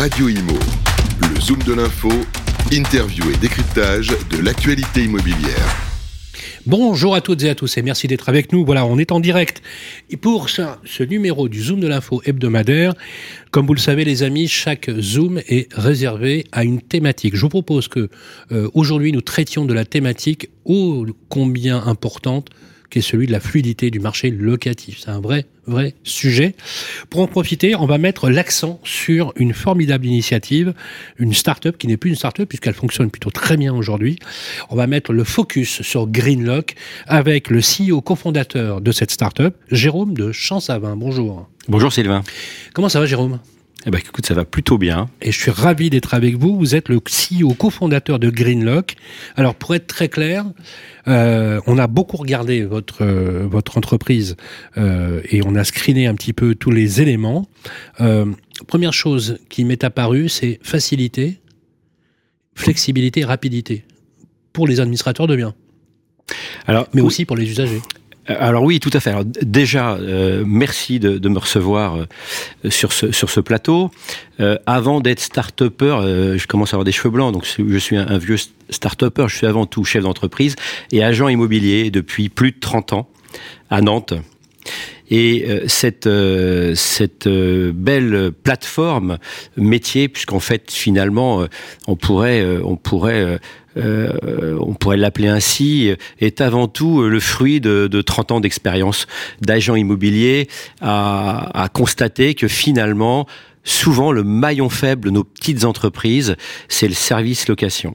Radio Imo, le zoom de l'info, interview et décryptage de l'actualité immobilière. Bonjour à toutes et à tous et merci d'être avec nous. Voilà, on est en direct. Pour ça, ce numéro du Zoom de l'info hebdomadaire, comme vous le savez les amis, chaque Zoom est réservé à une thématique. Je vous propose que euh, aujourd'hui nous traitions de la thématique ô combien importante qui est celui de la fluidité du marché locatif. C'est un vrai, vrai sujet. Pour en profiter, on va mettre l'accent sur une formidable initiative, une start-up qui n'est plus une start-up puisqu'elle fonctionne plutôt très bien aujourd'hui. On va mettre le focus sur Greenlock avec le CEO cofondateur de cette start-up, Jérôme de Champsavin. Bonjour. Bonjour Sylvain. Comment ça va Jérôme? Eh ben, écoute, ça va plutôt bien. Et je suis ravi d'être avec vous. Vous êtes le CEO cofondateur de Greenlock. Alors, pour être très clair, euh, on a beaucoup regardé votre euh, votre entreprise euh, et on a screené un petit peu tous les éléments. première chose qui m'est apparue, c'est facilité, flexibilité, rapidité pour les administrateurs de biens. Alors, mais aussi pour les usagers. Euh, alors oui, tout à fait. Alors, déjà, euh, merci de, de, me recevoir euh, sur, ce, sur ce plateau. Euh, avant d'être start-upper, je commence à avoir des cheveux blancs, donc je suis un, vieux start-upper. Je suis avant tout chef d'entreprise et agent immobilier depuis plus de 30 ans à Nantes. Et cette, cette belle plateforme métier, puisqu'en fait finalement on pourrait, on pourrait euh, on pourrait l'appeler ainsi, est avant tout le fruit de, de 30 ans d'expérience d'agent immobilier à, constater que finalement, souvent le maillon faible de nos petites entreprises, c'est le service location.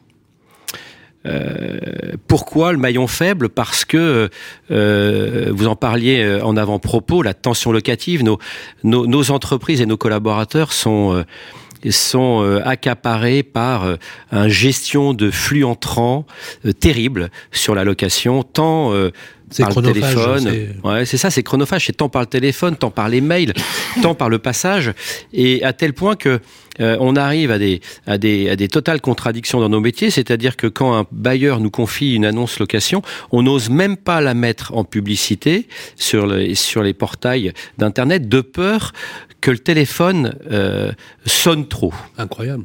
Euh, pourquoi le maillon faible? Parce que euh, vous en parliez en avant-propos, la tension locative. Nos, nos, entreprises et nos collaborateurs sont sont euh, accaparés par euh, un gestion de flux entrants euh, terrible sur la location, tant par le téléphone. Ouais, c'est ça, c'est chronophage. C'est tant par le téléphone, tant par les mails, tant par le passage, et à tel point que on arrive à des, à des, à des totales contradictions dans nos métiers. C'est-à-dire que quand un bailleur nous confie une annonce location, on n'ose même pas la mettre en publicité sur les, sur les portails d'internet de peur que le téléphone euh, sonne trop. Incroyable.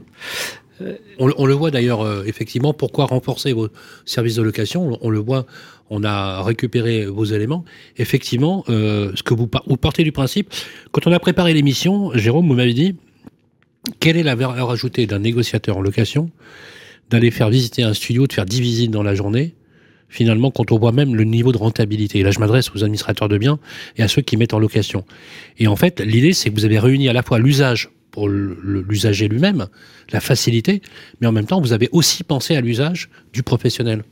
On, le voit d'ailleurs, euh, effectivement, pourquoi renforcer vos services de location on, le voit, on a récupéré vos éléments. Effectivement, euh, ce que vous, vous partez du principe, quand on a préparé l'émission, Jérôme, vous m'avez dit, quelle est la valeur ajoutée d'un négociateur en location d'aller faire visiter un studio, de faire 10 visites dans la journée finalement, quand on voit même le niveau de rentabilité? Et là, je m'adresse aux administrateurs de biens et à ceux qui mettent en location. Et en fait, l'idée, c'est que vous avez réuni à la fois l'usage pour l'usager lui-même, la facilité, mais en même temps, vous avez aussi pensé à l'usage du professionnel.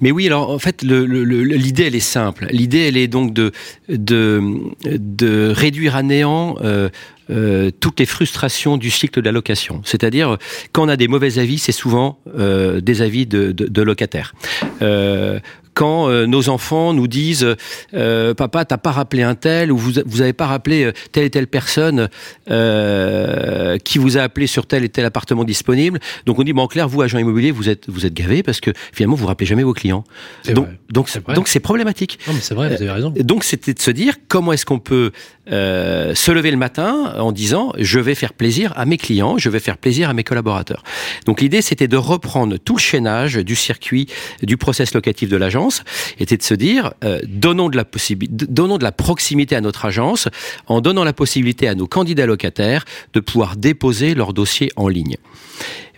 Mais oui, alors en fait, l'idée elle est simple. L'idée elle est donc de de, de réduire à néant euh, euh, toutes les frustrations du cycle de la location. C'est-à-dire, quand on a des mauvais avis, c'est souvent euh, des avis de, de locataires. Quand euh, nos enfants nous disent euh, papa t'as pas rappelé un tel ou vous vous avez pas rappelé euh, telle et telle personne euh, qui vous a appelé sur tel et tel appartement disponible donc on dit bon en clair vous agent immobilier vous êtes vous êtes gavé parce que finalement vous rappelez jamais vos clients. Donc vrai. donc donc c'est problématique. Non mais c'est vrai vous avez raison. Donc c'était de se dire comment est-ce qu'on peut euh, se lever le matin en disant je vais faire plaisir à mes clients je vais faire plaisir à mes collaborateurs. Donc l'idée c'était de reprendre tout le chaînage du circuit du process locatif de l'agence était de se dire euh, donnons de la donnons de la proximité à notre agence en donnant la possibilité à nos candidats locataires de pouvoir déposer leur dossier en ligne.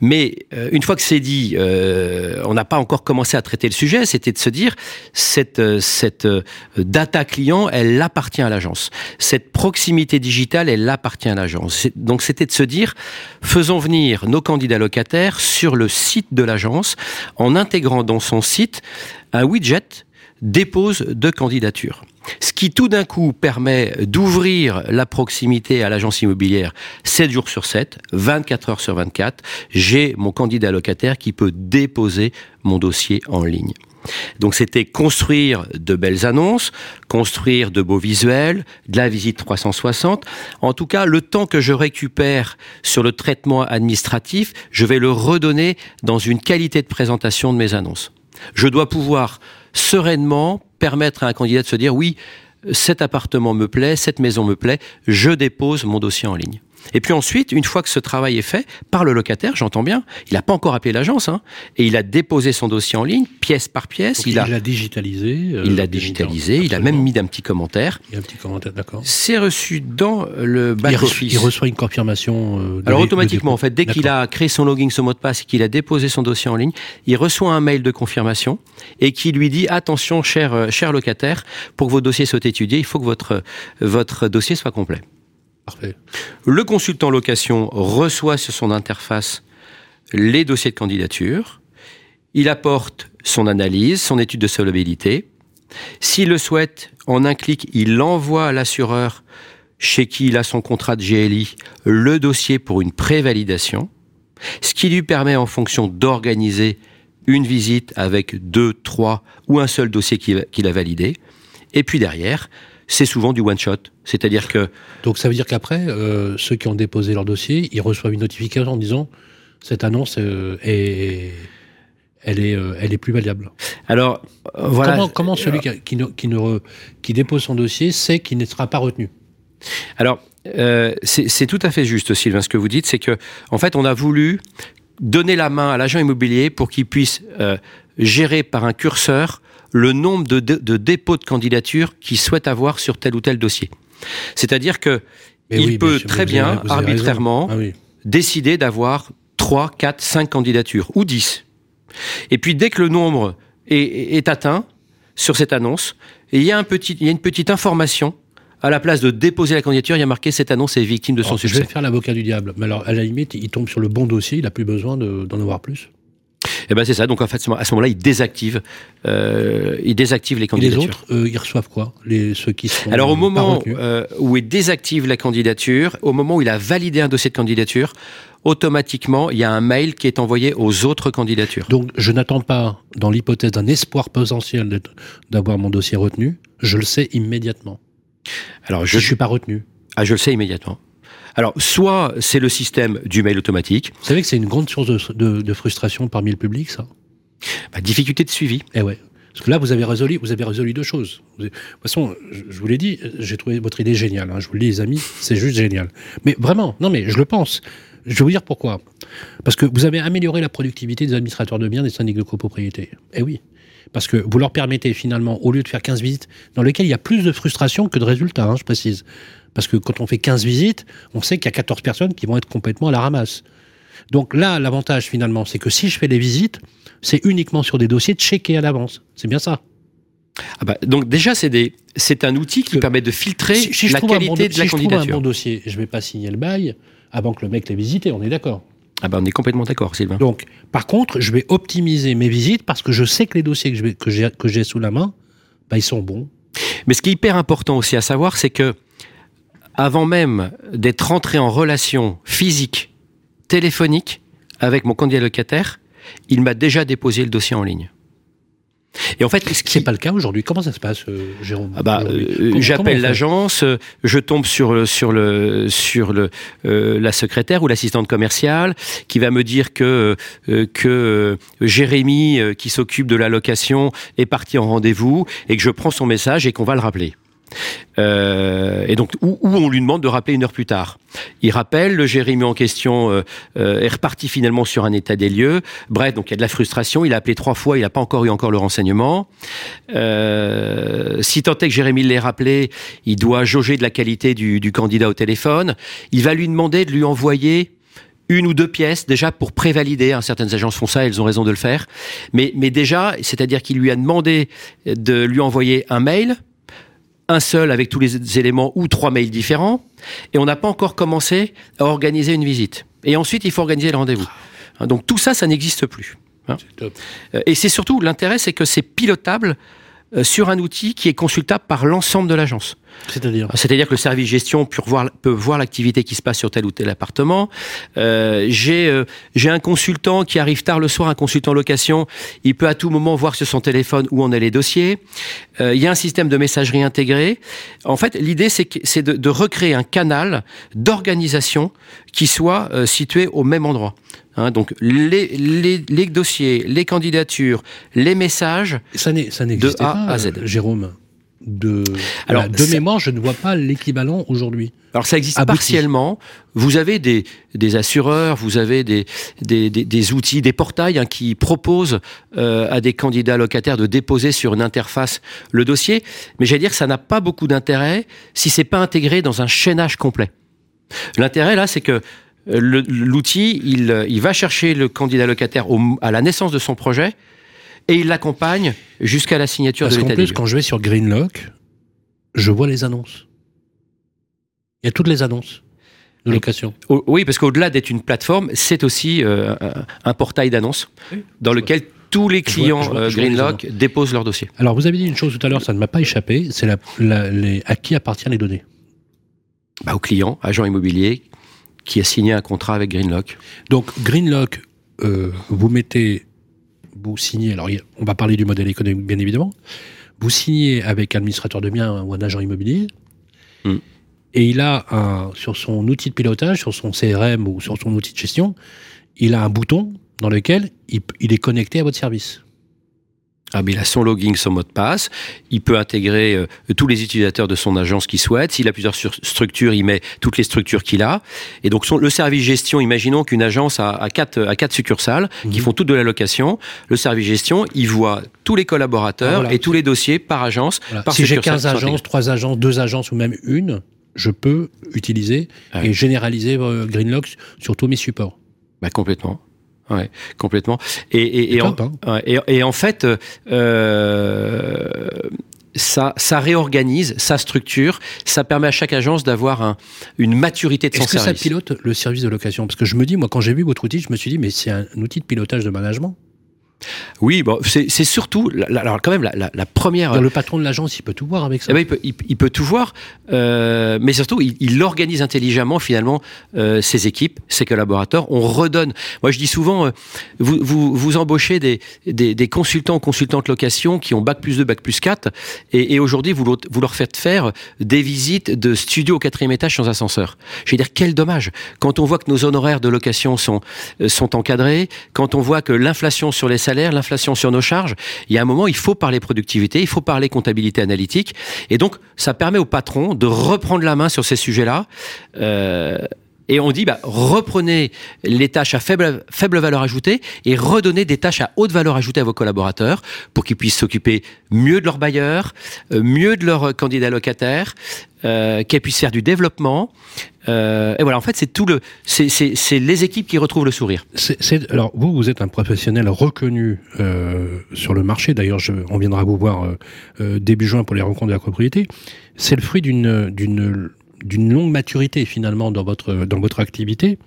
Mais euh, une fois que c'est dit, euh, on n'a pas encore commencé à traiter le sujet. C'était de se dire cette euh, cette data client, elle appartient à l'agence. Cette proximité digitale, elle appartient à l'agence. Donc c'était de se dire faisons venir nos candidats locataires sur le site de l'agence en intégrant dans son site un widget dépose de candidature. Ce qui tout d'un coup permet d'ouvrir la proximité à l'agence immobilière 7 jours sur 7, 24 heures sur 24. J'ai mon candidat locataire qui peut déposer mon dossier en ligne. Donc c'était construire de belles annonces, construire de beaux visuels, de la visite 360. En tout cas, le temps que je récupère sur le traitement administratif, je vais le redonner dans une qualité de présentation de mes annonces. Je dois pouvoir sereinement permettre à un candidat de se dire oui, cet appartement me plaît, cette maison me plaît, je dépose mon dossier en ligne. Et puis ensuite, une fois que ce travail est fait par le locataire, j'entends bien, il n'a pas encore appelé l'agence, hein, et il a déposé son dossier en ligne, pièce par pièce. il l'a digitalisé. il l'a digitalisé. Il a même mis un petit commentaire. Il y a un petit commentaire, d'accord. C'est reçu dans le back il reçoit une confirmation. Alors automatiquement, en fait, dès qu'il a créé son login, son mot de passe, et qu'il a déposé son dossier en ligne, il reçoit un mail de confirmation et qui lui dit attention, cher cher locataire, pour que vos dossiers soient étudiés, il faut que votre votre dossier soit complet. Le consultant location reçoit sur son interface les dossiers de candidature. Il apporte son analyse, son étude de solvabilité. S'il le souhaite, en un clic, il envoie à l'assureur chez qui il a son contrat de GLI le dossier pour une prévalidation, ce qui lui permet en fonction d'organiser une visite avec deux, trois ou un seul dossier qu'il a validé. Et puis derrière, c'est souvent du one shot. C'est-à-dire que. Donc ça veut dire qu'après, euh, ceux qui ont déposé leur dossier, ils reçoivent une notification en disant cette annonce euh, est. Elle est, euh, elle est plus valable. Alors, voilà. Comment, comment celui qui, qui, qui, ne, qui dépose son dossier sait qu'il ne sera pas retenu? Alors, c'est tout à fait juste, Sylvain, ce que vous dites. C'est que, en fait, on a voulu donner la main à l'agent immobilier pour qu'il puisse gérer par un curseur le nombre de, de, dépôts de candidature qu'il souhaite avoir sur tel ou tel dossier. C'est-à-dire que il peut très bien, arbitrairement, ah décider d'avoir 3, 4, 5 candidatures, ou 10. Et puis dès que le nombre est, est atteint sur cette annonce, il y, a un petit, il y a une petite information à la place de déposer la candidature, il y a marqué cette annonce est victime de son succès. Je vais faire l'avocat du diable. Mais alors, à la limite, il tombe sur le bon dossier, il n'a plus besoin d'en avoir plus. Et eh ben c'est ça. Donc en fait, à ce moment-là, ils désactivent, euh, ils désactivent les candidatures. Et les autres, euh, ils reçoivent quoi? Les ceux qui sont Alors au moment euh, où il désactive la candidature, au moment où il a validé un dossier de candidature, automatiquement, il y a un mail qui est envoyé aux autres candidatures. Donc je n'attends pas, dans l'hypothèse d'un espoir potentiel d'avoir mon dossier retenu, je le sais immédiatement. Alors je ne suis pas retenu. Ah, je le sais immédiatement. Alors, soit c'est le système du mail automatique. Vous savez que c'est une grande source de, frustration parmi le public, ça? Bah, Difficulté de suivi. Eh ouais. Parce que là, vous avez résolu, vous avez résolu deux choses. De toute façon, je vous l'ai dit, j'ai trouvé votre idée géniale. Hein. Je vous le dis, les amis, c'est juste génial. Mais vraiment, non, mais je le pense. Je vais vous dire pourquoi. Parce que vous avez amélioré la productivité des administrateurs de biens des syndics de copropriété. Eh oui. Parce que vous leur permettez finalement, au lieu de faire 15 visites, dans lesquelles il y a plus de frustration que de résultats, hein, je précise. Parce que quand on fait 15 visites, on sait qu'il y a 14 personnes qui vont être complètement à la ramasse. Donc là, l'avantage finalement, c'est que si je fais les visites, c'est uniquement sur des dossiers checkés à l'avance. C'est bien ça. Ah bah, donc déjà, c'est un outil qui permet de filtrer la qualité de la candidature. Si je trouve un bon dossier, je ne vais pas signer le bail avant que le mec l'ait visité, on est d'accord ah bah on est complètement d'accord, Sylvain. Donc, par contre, je vais optimiser mes visites parce que je sais que les dossiers que j'ai que j'ai sous la main, bah, ils sont bons. Mais ce qui est hyper important aussi à savoir, c'est que avant même d'être entré en relation physique, téléphonique avec mon candidat locataire, il m'a déjà déposé le dossier en ligne. Et en fait, ce qui n'est pas le cas aujourd'hui. Comment ça se passe, euh, Jérôme ah bah, euh, J'appelle l'agence, euh, je tombe sur sur le sur le la secrétaire ou l'assistante commerciale qui va me dire que que Jérémy qui s'occupe de la location est parti en rendez-vous et que je prends son message et qu'on va le rappeler. Euh, et donc, où, on lui demande de rappeler une heure plus tard. Il rappelle, le Jérémy en question euh, euh, est reparti finalement sur un état des lieux. Bref, donc il y a de la frustration. Il a appelé trois fois, il n'a pas encore eu encore le renseignement. si tant est que Jérémy l'ait rappelé, il doit jauger de la qualité du, du candidat au téléphone. Il va lui demander de lui envoyer une ou deux pièces déjà pour prévalider. Hein, certaines agences font ça, elles ont raison de le faire. Mais, mais déjà, c'est-à-dire qu'il lui a demandé de lui envoyer un mail un seul avec tous les éléments ou trois mails différents, et on n'a pas encore commencé à organiser une visite. Et ensuite, il faut organiser le rendez-vous. Hein, donc tout ça, ça n'existe plus. Hein. Euh, et c'est surtout, l'intérêt, c'est que c'est pilotable euh, sur un outil qui est consultable par l'ensemble de l'agence. C'est-à-dire? C'est-à-dire que le service gestion peut voir, peut voir l'activité qui se passe sur tel ou tel appartement. Euh, j'ai euh, j'ai un consultant qui arrive tard le soir, un consultant location, il peut à tout moment voir sur son téléphone où en est les dossiers. Euh, il y a un système de messagerie intégré. En fait, l'idée c'est de, de recréer un canal d'organisation qui soit euh, situé au même endroit. Hein, donc les, les, les, dossiers, les candidatures, les messages. Ça n'existe pas, à Z. Jérôme. De, Alors, de mémoire, je ne vois pas l'équivalent aujourd'hui. Alors ça existe partiellement. Vous avez des, des assureurs, vous avez des, des, des, outils, des portails hein, qui proposent euh, à des candidats locataires de déposer sur une interface le dossier. Mais j'allais dire que ça n'a pas beaucoup d'intérêt si c'est pas intégré dans un chaînage complet. L'intérêt là, c'est que euh, l'outil, il, il, va chercher le candidat locataire à la naissance de son projet et il l'accompagne jusqu'à la signature Parce de l'état En plus, quand je vais sur Greenlock, je vois les annonces. Il y a toutes les annonces de location. Oui, parce qu'au-delà d'être une plateforme, c'est aussi euh, un portail d'annonces dans lequel tous les clients euh, Greenlock déposent leur dossier. Alors, vous avez dit une chose tout à l'heure, ça ne m'a pas échappé, c'est à qui appartiennent les données? Bah, Au client, agent immobilier, qui a signé un contrat avec Greenlock. Donc, Greenlock, euh, vous mettez, vous signez, alors on va parler du modèle économique bien évidemment, vous signez avec un administrateur de biens ou un agent immobilier, hmm. et il a un, sur son outil de pilotage, sur son CRM ou sur son outil de gestion, il a un bouton dans lequel il est connecté à votre service. Ah, il a son login, son mot de passe. Il peut intégrer euh, tous les utilisateurs de son agence qu'il souhaite. S'il a plusieurs structures, il met toutes les structures qu'il a. Et donc, le service gestion, imaginons qu'une agence a, quatre, à quatre succursales qui mhm. font toutes de la location. Le service gestion, il voit tous les collaborateurs ah, et tous les dossiers par agence. si j'ai 15 agences, 3 agences, 2 agences ou même une, je peux utiliser ah et généraliser euh, Greenlock sur tous mes supports. Bah, complètement. Ouais, complètement. Et, et, en, hein. et, en, fait, euh, ça, ça réorganise, ça structure, ça permet à chaque agence d'avoir un, une maturité de son service. Est-ce que ça pilote le service de location? Parce que je me dis, moi, quand j'ai vu votre outil, je me suis dit, mais c'est un outil de pilotage de management. Oui, bon, c'est surtout, alors quand même, la, première. le patron de l'agence, il peut tout voir avec ça. Eh ben, il, peut, tout voir, euh, mais surtout, il, organise intelligemment finalement euh, ses équipes, ses collaborateurs. On redonne. Moi, je dis souvent, euh, vous, vous, embauchez des, des, consultants ou consultantes location qui ont bac plus 2, bac plus 4, et, aujourd'hui, vous, vous leur faites faire des visites de studio au quatrième étage sans ascenseur. Je veux dire, quel dommage. Quand on voit que nos honoraires de location sont, sont encadrés, quand on voit que l'inflation sur les salaires l'inflation sur nos charges. Il y a un moment, il faut parler productivité, il faut parler comptabilité analytique. Et donc, ça permet au patron de reprendre la main sur ces sujets-là. Euh, et on dit, bah, reprenez les tâches à faible, faible valeur ajoutée et redonnez des tâches à haute valeur ajoutée à vos collaborateurs pour qu'ils puissent s'occuper mieux de leurs bailleurs, euh, mieux de leurs candidats locataires, euh, qu'elles puissent faire du développement. Euh, et voilà, en fait, c'est tout le, c'est les équipes qui retrouvent le sourire. C'est alors vous, vous êtes un professionnel reconnu sur le marché. D'ailleurs, on viendra vous voir début juin pour les rencontres de la propriété. C'est le fruit d'une d'une longue maturité finalement dans votre, dans votre activité.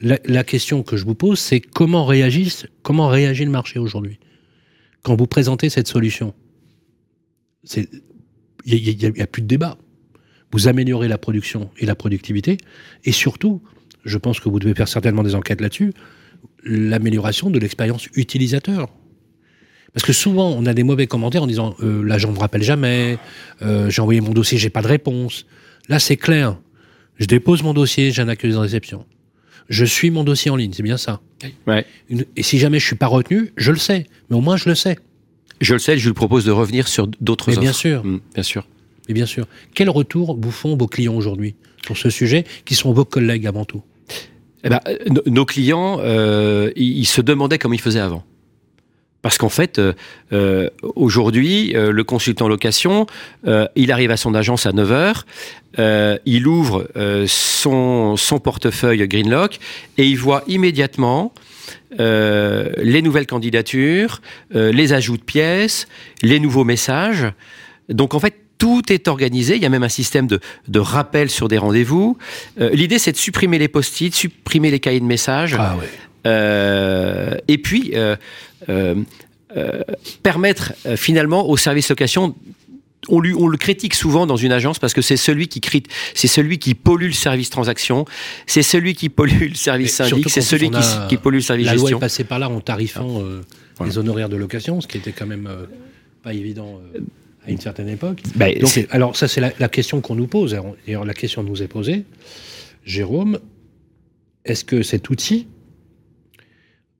La, question que je vous pose, c'est comment, réagissent, comment réagit le marché aujourd'hui quand vous présentez cette solution? Il n'y a, plus de débat. Vous améliorez la production et la productivité, et surtout, je pense que vous devez faire certainement des enquêtes là-dessus, l'amélioration de l'expérience utilisateur. Parce que souvent, on a des mauvais commentaires en disant euh, l'agent ne me rappelle jamais, euh, j'ai envoyé mon dossier, j'ai pas de réponse. Là, c'est clair. Je dépose mon dossier, j'ai un accusé de réception. Je suis mon dossier en ligne, c'est bien ça. et si jamais je suis pas retenu, je le sais. Mais au moins, je le sais. Je le sais, je lui propose de revenir sur d'autres offres. Bien sûr. Mmh, bien sûr. Et bien sûr. Quel retour vous font vos clients aujourd'hui sur ce sujet, qui sont vos collègues avant tout? Eh ben, Nos clients, euh, ils se demandaient comment ils faisaient avant. Parce qu'en fait, euh, euh, aujourd'hui, euh, le consultant location, il arrive à son agence à 9h, il ouvre son, son portefeuille Greenlock et il voit immédiatement les nouvelles candidatures, les ajouts de pièces, les nouveaux messages. Donc en fait, tout est organisé. Il y a même un système de, de rappel sur des rendez-vous. L'idée, c'est de supprimer les post-it, supprimer les cahiers de messages. Ah ouais. et puis, euh, euh, permettre euh, finalement au service location on, lui, on, le critique souvent dans une agence parce que c'est celui qui c'est celui qui pollue le service transaction, c'est celui qui pollue le service syndic, c'est celui qui, pollue le service gestion. La loi est passée par là en tarifant les honoraires de location, ce qui était quand même pas évident à une certaine époque. Bah, alors ça c'est la, la, question qu'on nous pose. D'ailleurs la question nous est posée. Jérôme, est-ce que cet outil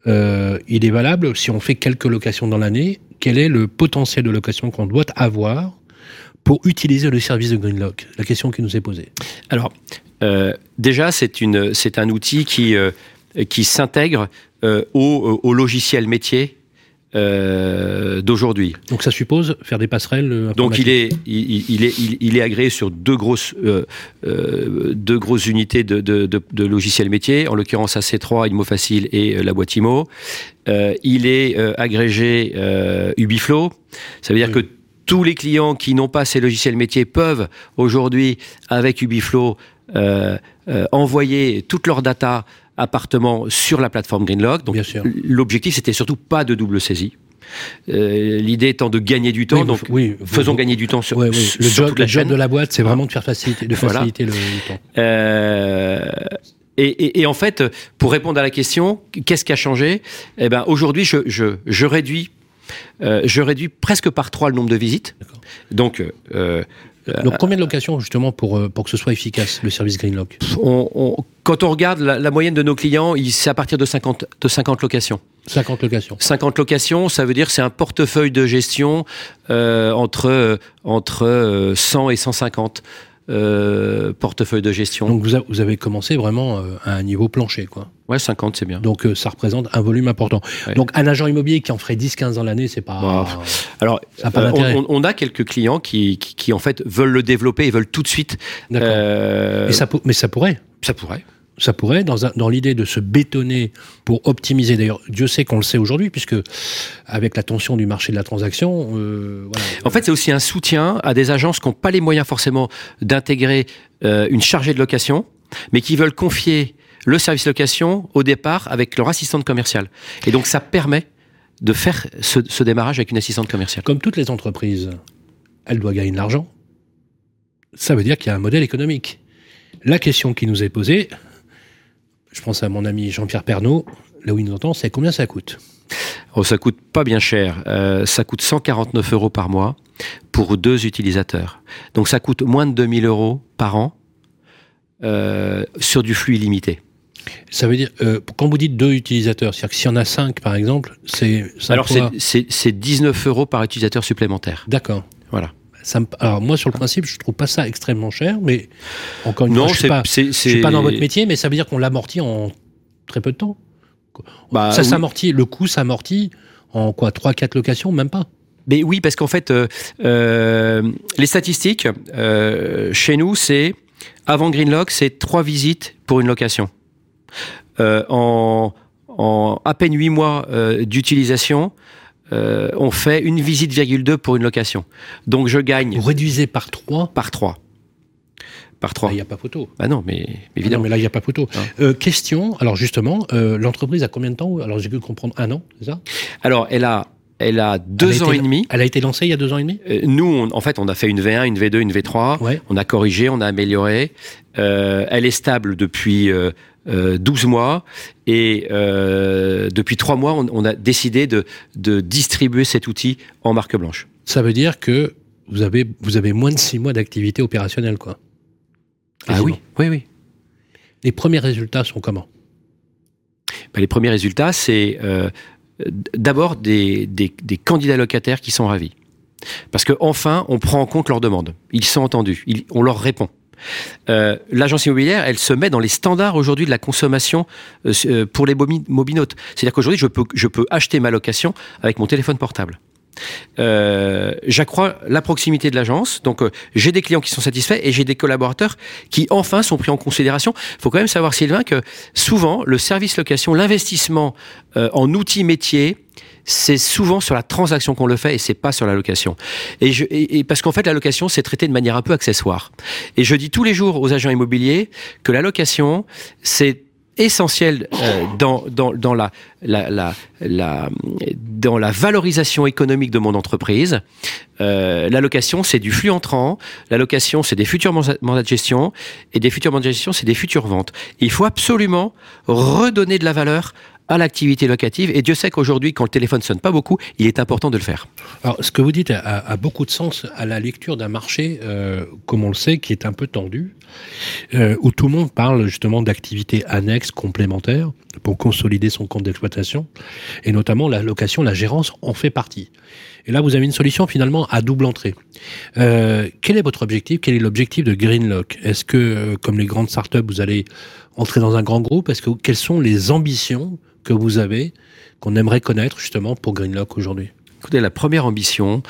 euh, il est valable si on fait quelques locations dans l'année? Quel est le potentiel de location qu'on doit avoir pour utiliser le service de Greenlock? La question qui nous est posée. Alors, euh, déjà, c'est une, c'est un outil qui, euh, qui s'intègre au, au logiciel métier euh, d'aujourd'hui. Donc ça suppose faire des passerelles. euh, Donc il est, il, il est, il, il est agréé sur deux grosses, euh, euh, deux grosses unités de, de, de, de logiciels métiers, en l'occurrence AC3, IMO Facile et la boîte IMO. Il est agrégé Ubiflow. Ça veut dire Oui. que tous les clients qui n'ont pas ces logiciels métiers peuvent aujourd'hui, avec Ubiflow, euh, euh, envoyer toute leur data appartement sur la plateforme Greenlock. Donc l'objectif c'était surtout pas de double saisie. Euh, L'idée étant de gagner du temps, Oui, donc vous- faisons gagner du temps sur, oui. Le, job, toute la le job chaîne. de la boîte, c'est vraiment de faire faciliter, de Voilà. faciliter le, le temps. Euh, et, et- et en fait, pour répondre à la question, qu'est-ce qui a changé? Eh ben, aujourd'hui, je, je, je réduis, euh, je réduis presque par trois le nombre de visites. Donc, euh, Donc combien de locations justement pour, euh, pour que ce soit efficace, le service Greenlock? On- on- quand on regarde la, la moyenne de nos clients, c'est à partir de 50, de 50 locations. 50 locations. 50 locations, ça veut dire c'est un portefeuille de gestion euh, entre, euh, entre euh, 100 et 150 euh, portefeuilles de gestion. Donc vous, a- vous avez commencé vraiment euh, à un niveau plancher, quoi. ouais, 50, c'est bien. Donc euh, ça représente un volume important. Ouais. Donc un agent immobilier qui en ferait 10-15 dans l'année, c'est pas. Bah, Alors, Ça a pas on, on a quelques clients qui, qui, qui, en fait veulent le développer et veulent tout de suite. D'accord. Mais ça, pour- mais ça pourrait. ça pourrait. Ça pourrait, dans, l'idée de se bétonner pour optimiser. D'ailleurs, Dieu sait qu'on le sait aujourd'hui, puisque avec la tension du marché de la transaction, euh, voilà. En fait, c'est aussi un soutien à des agences qui n'ont pas les moyens forcément d'intégrer euh, une chargée de location, mais qui veulent confier le service location au départ avec leur assistante commerciale. Et donc, ça permet de faire ce, ce démarrage avec une assistante commerciale. Comme toutes les entreprises, elle doit gagner de l'argent. Ça veut dire qu'il y a un modèle économique. La question qui nous est posée, je pense à mon ami Jean-Pierre Pernaud, là où il nous entend, c'est combien ça coûte? Oh, ça coûte pas bien cher. Euh, ça coûte 149 euros par mois pour deux utilisateurs. Donc, ça coûte moins de 2000 euros par an euh, sur du flux illimité. Ça veut dire, euh, quand vous dites deux utilisateurs, c'est-à-dire que s'il y en a cinq, par exemple, c'est Alors, c'est 19 euros par utilisateur supplémentaire. D'accord. Voilà. Ça me- Alors moi, sur le principe, je trouve pas ça extrêmement cher, mais encore une Non, fois, je suis pas, je suis pas dans votre métier, mais ça veut dire qu'on l'amortit en très peu de temps. Bah, ça oui. s'amortit, le coût s'amortit en quoi, trois, quatre locations, même pas. Mais oui, parce qu'en fait, euh, euh, les statistiques euh, chez nous, c'est avant Greenlock, c'est trois visites pour une location. En, en à peine huit mois d'utilisation, euh, on fait une visite virgule deux pour une location. Donc je gagne Vous réduisez par trois, par trois. Par trois. il n'y a pas photo. Ah non, mais Non, évidemment. mais là, il n'y a pas photo. Hein. Euh, question, alors justement, euh, l'entreprise a combien de temps Alors j'ai pu comprendre un an, c'est ça? Alors elle a, elle a deux Elle a ans été- et demi. Elle a été lancée il y a deux ans et demi? Nous, on- en fait, on a fait une V1, une V2, une V3. Ouais. On a corrigé, on a amélioré. Elle est stable depuis euh, euh, 12 mois et euh, depuis 3 mois, on, on a décidé de, de distribuer cet outil en marque blanche. Ça veut dire que vous avez, vous avez moins de six mois d'activité opérationnelle, quoi. Ah oui, oui, oui. Les premiers résultats sont comment? Bah, les premiers résultats, c'est euh, d'abord des, des, des candidats locataires qui sont ravis. Parce que enfin, on prend en compte leurs demandes. Ils sont entendus. Ils- on leur répond. Euh, L'agence immobilière, elle se met dans les standards aujourd'hui de la consommation euh, euh, pour les mobi- mobinotes. C'est-à-dire qu'aujourd'hui, je peux, acheter ma location avec mon téléphone portable. J'accrois la proximité de l'agence. Donc, j'ai des clients qui sont satisfaits et j'ai des collaborateurs qui, enfin, sont pris en considération. Il faut quand même savoir, Sylvain, que souvent, le service location, l'investissement en outils métiers, c'est souvent sur la transaction qu'on le fait et c'est pas sur la location. Et, je, et, et parce qu'en fait, la location, c'est traité de manière un peu accessoire. Et je dis tous les jours aux agents immobiliers que la location, c'est essentiel euh, dans, dans, dans, la, la, la, dans la valorisation économique de mon entreprise. Euh, la location, c'est du flux entrant. La location, c'est des futurs mandats de gestion. Et des futurs mandats de gestion, c'est des futures ventes. Il faut absolument redonner de la valeur à l'activité locative. Et Dieu sait qu'aujourd'hui, quand le téléphone sonne pas beaucoup, il est important de le faire. Alors, ce que vous dites a, beaucoup de sens à la lecture d'un marché, euh, comme on le sait, qui est un peu tendu, euh, où tout le monde parle justement d'activités annexes, complémentaires, pour consolider son compte d'exploitation, et notamment la location, la gérance en fait partie. Et là, vous avez une solution finalement à double entrée. Euh, quel est votre objectif? Quel est l'objectif de Greenlock? Est-ce que, euh, comme les grandes startups, vous allez entrer dans un grand groupe? Est-ce que quelles sont les ambitions que vous avez qu'on aimerait connaître justement pour Greenlock aujourd'hui? Écoutez, la première ambition,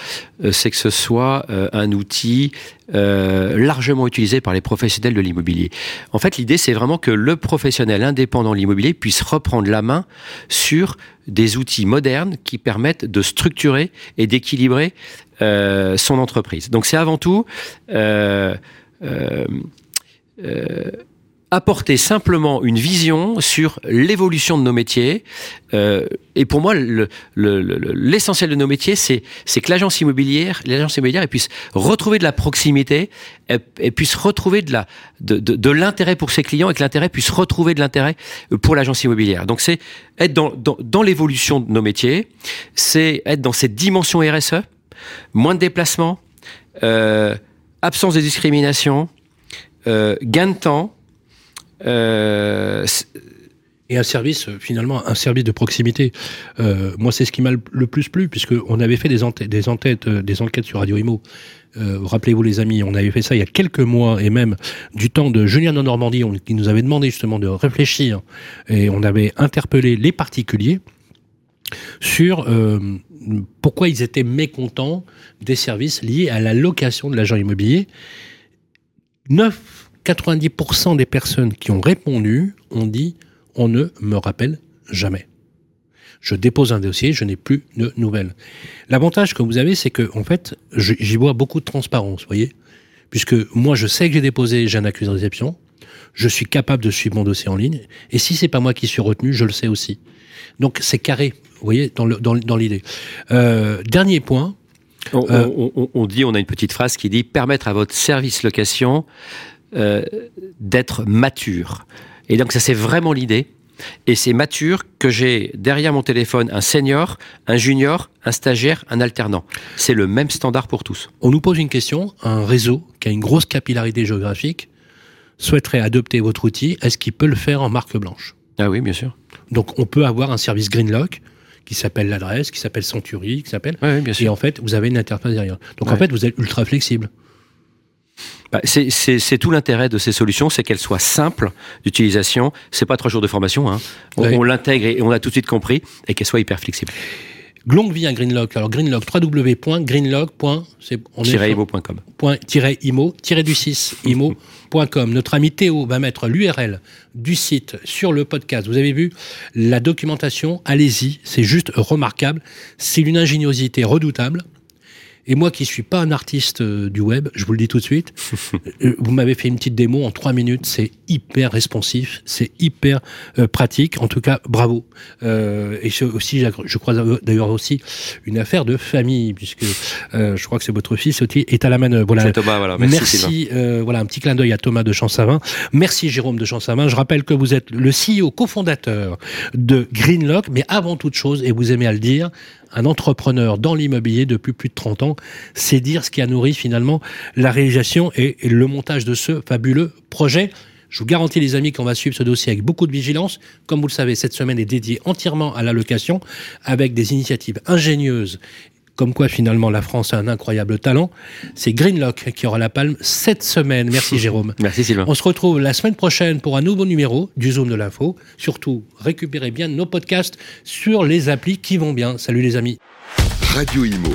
euh, c'est que ce soit euh, un outil euh, largement utilisé par les professionnels de l'immobilier. En fait, l'idée, c'est vraiment que le professionnel indépendant de l'immobilier puisse reprendre la main sur des outils modernes qui permettent de structurer et d'équilibrer son entreprise. Donc, c'est avant tout apporter simplement une vision sur l'évolution de nos métiers. Euh, et pour moi, l'essentiel le, de nos métiers, c'est que l'agence immobilière, l'agence immobilière, puisse retrouver de la proximité, elle, puisse retrouver de la de, de, l'intérêt pour ses clients et que l'intérêt puisse retrouver de l'intérêt pour l'agence immobilière. Donc c'est être dans, dans, l'évolution de nos métiers, c'est être dans cette dimension RSE, moins de déplacements, euh, absence de discrimination, euh, gain de temps et un service, finalement, un service de proximité. Euh, moi, c'est ce qui m'a le plus plu, puisqu'on avait fait des, enquêtes, euh, des sur Radio Imo. Rappelez-vous, les amis, on avait fait ça il y a quelques mois, et même du temps de Julien de Normandie, qui nous avait demandé justement de réfléchir, et on avait interpellé les particuliers sur pourquoi ils étaient mécontents des services liés à la location de l'agent immobilier. 9 90% des personnes qui ont répondu ont dit on ne me rappelle jamais. Je dépose un dossier, je n'ai plus de nouvelles. L'avantage que vous avez, c'est que en fait, j'y vois beaucoup de transparence, vous voyez, puisque moi je sais que j'ai déposé, j'ai un accusé de réception, je suis capable de suivre mon dossier en ligne, et si c'est pas moi qui suis retenu, je le sais aussi. Donc c'est carré, vous voyez, dans l'idée. Dans, euh, dernier point. On, on, on, dit, on a une petite phrase qui dit permettre à votre service location euh, d'être mature. Et donc ça c'est vraiment l'idée. Et c'est mature que j'ai derrière mon téléphone un senior, un junior, un stagiaire, un alternant. C'est le même standard pour tous. On nous pose une question, un réseau qui a une grosse capillarité géographique souhaiterait adopter votre outil, est-ce qu'il peut le faire en marque blanche? Ah oui, bien sûr. Donc on peut avoir un service Greenlock qui s'appelle l'adresse, qui s'appelle Century, qui s'appelle... Oui, bien sûr. Et en fait, vous avez une interface derrière. Donc en fait, vous êtes ultra flexible. Bah, c'est tout l'intérêt de ces solutions, c'est qu'elles soient simples d'utilisation. C'est pas trois jours de formation. Hein. On, l'intègre et on a tout de suite compris, et qu'elles soient hyper flexibles. Longue vie à Greenlock. Alors Greenlock, www.greenlock.imo.com. imo, du 6, imo.com. Notre ami Théo va mettre l'URL du site sur le podcast. Vous avez vu la documentation, allez-y, c'est juste remarquable. C'est une ingéniosité redoutable. Et moi qui suis pas un artiste euh, du web, je vous le dis tout de suite, euh, vous m'avez fait une petite démo en trois minutes, c'est hyper responsif, c'est hyper euh, pratique. En tout cas, bravo. Euh, et aussi, je crois d'ailleurs aussi une affaire de famille, puisque je crois que c'est votre fils aussi est à la manœuvre. Voilà. Thomas, voilà. Merci. voilà, un petit clin d'œil à Thomas de Champsavin. Merci Jérôme de Champsavin. Je rappelle que vous êtes le CEO cofondateur de Greenlock, mais avant toute chose, et vous aimez à le dire, un entrepreneur dans l'immobilier depuis plus de 30 ans. C'est dire ce qui a nourri finalement la réalisation et, le montage de ce fabuleux projet. Je vous garantis, les amis, qu'on va suivre ce dossier avec beaucoup de vigilance. Comme vous le savez, cette semaine est dédiée entièrement à la location, avec des initiatives ingénieuses comme quoi finalement la France a un incroyable talent. C'est Greenlock qui aura la palme cette semaine. Merci Jérôme. Merci Sylvain. On se retrouve la semaine prochaine pour un nouveau numéro du Zoom de l'info. Surtout, récupérez bien nos podcasts sur les applis qui vont bien. Salut les amis. Radio Imo,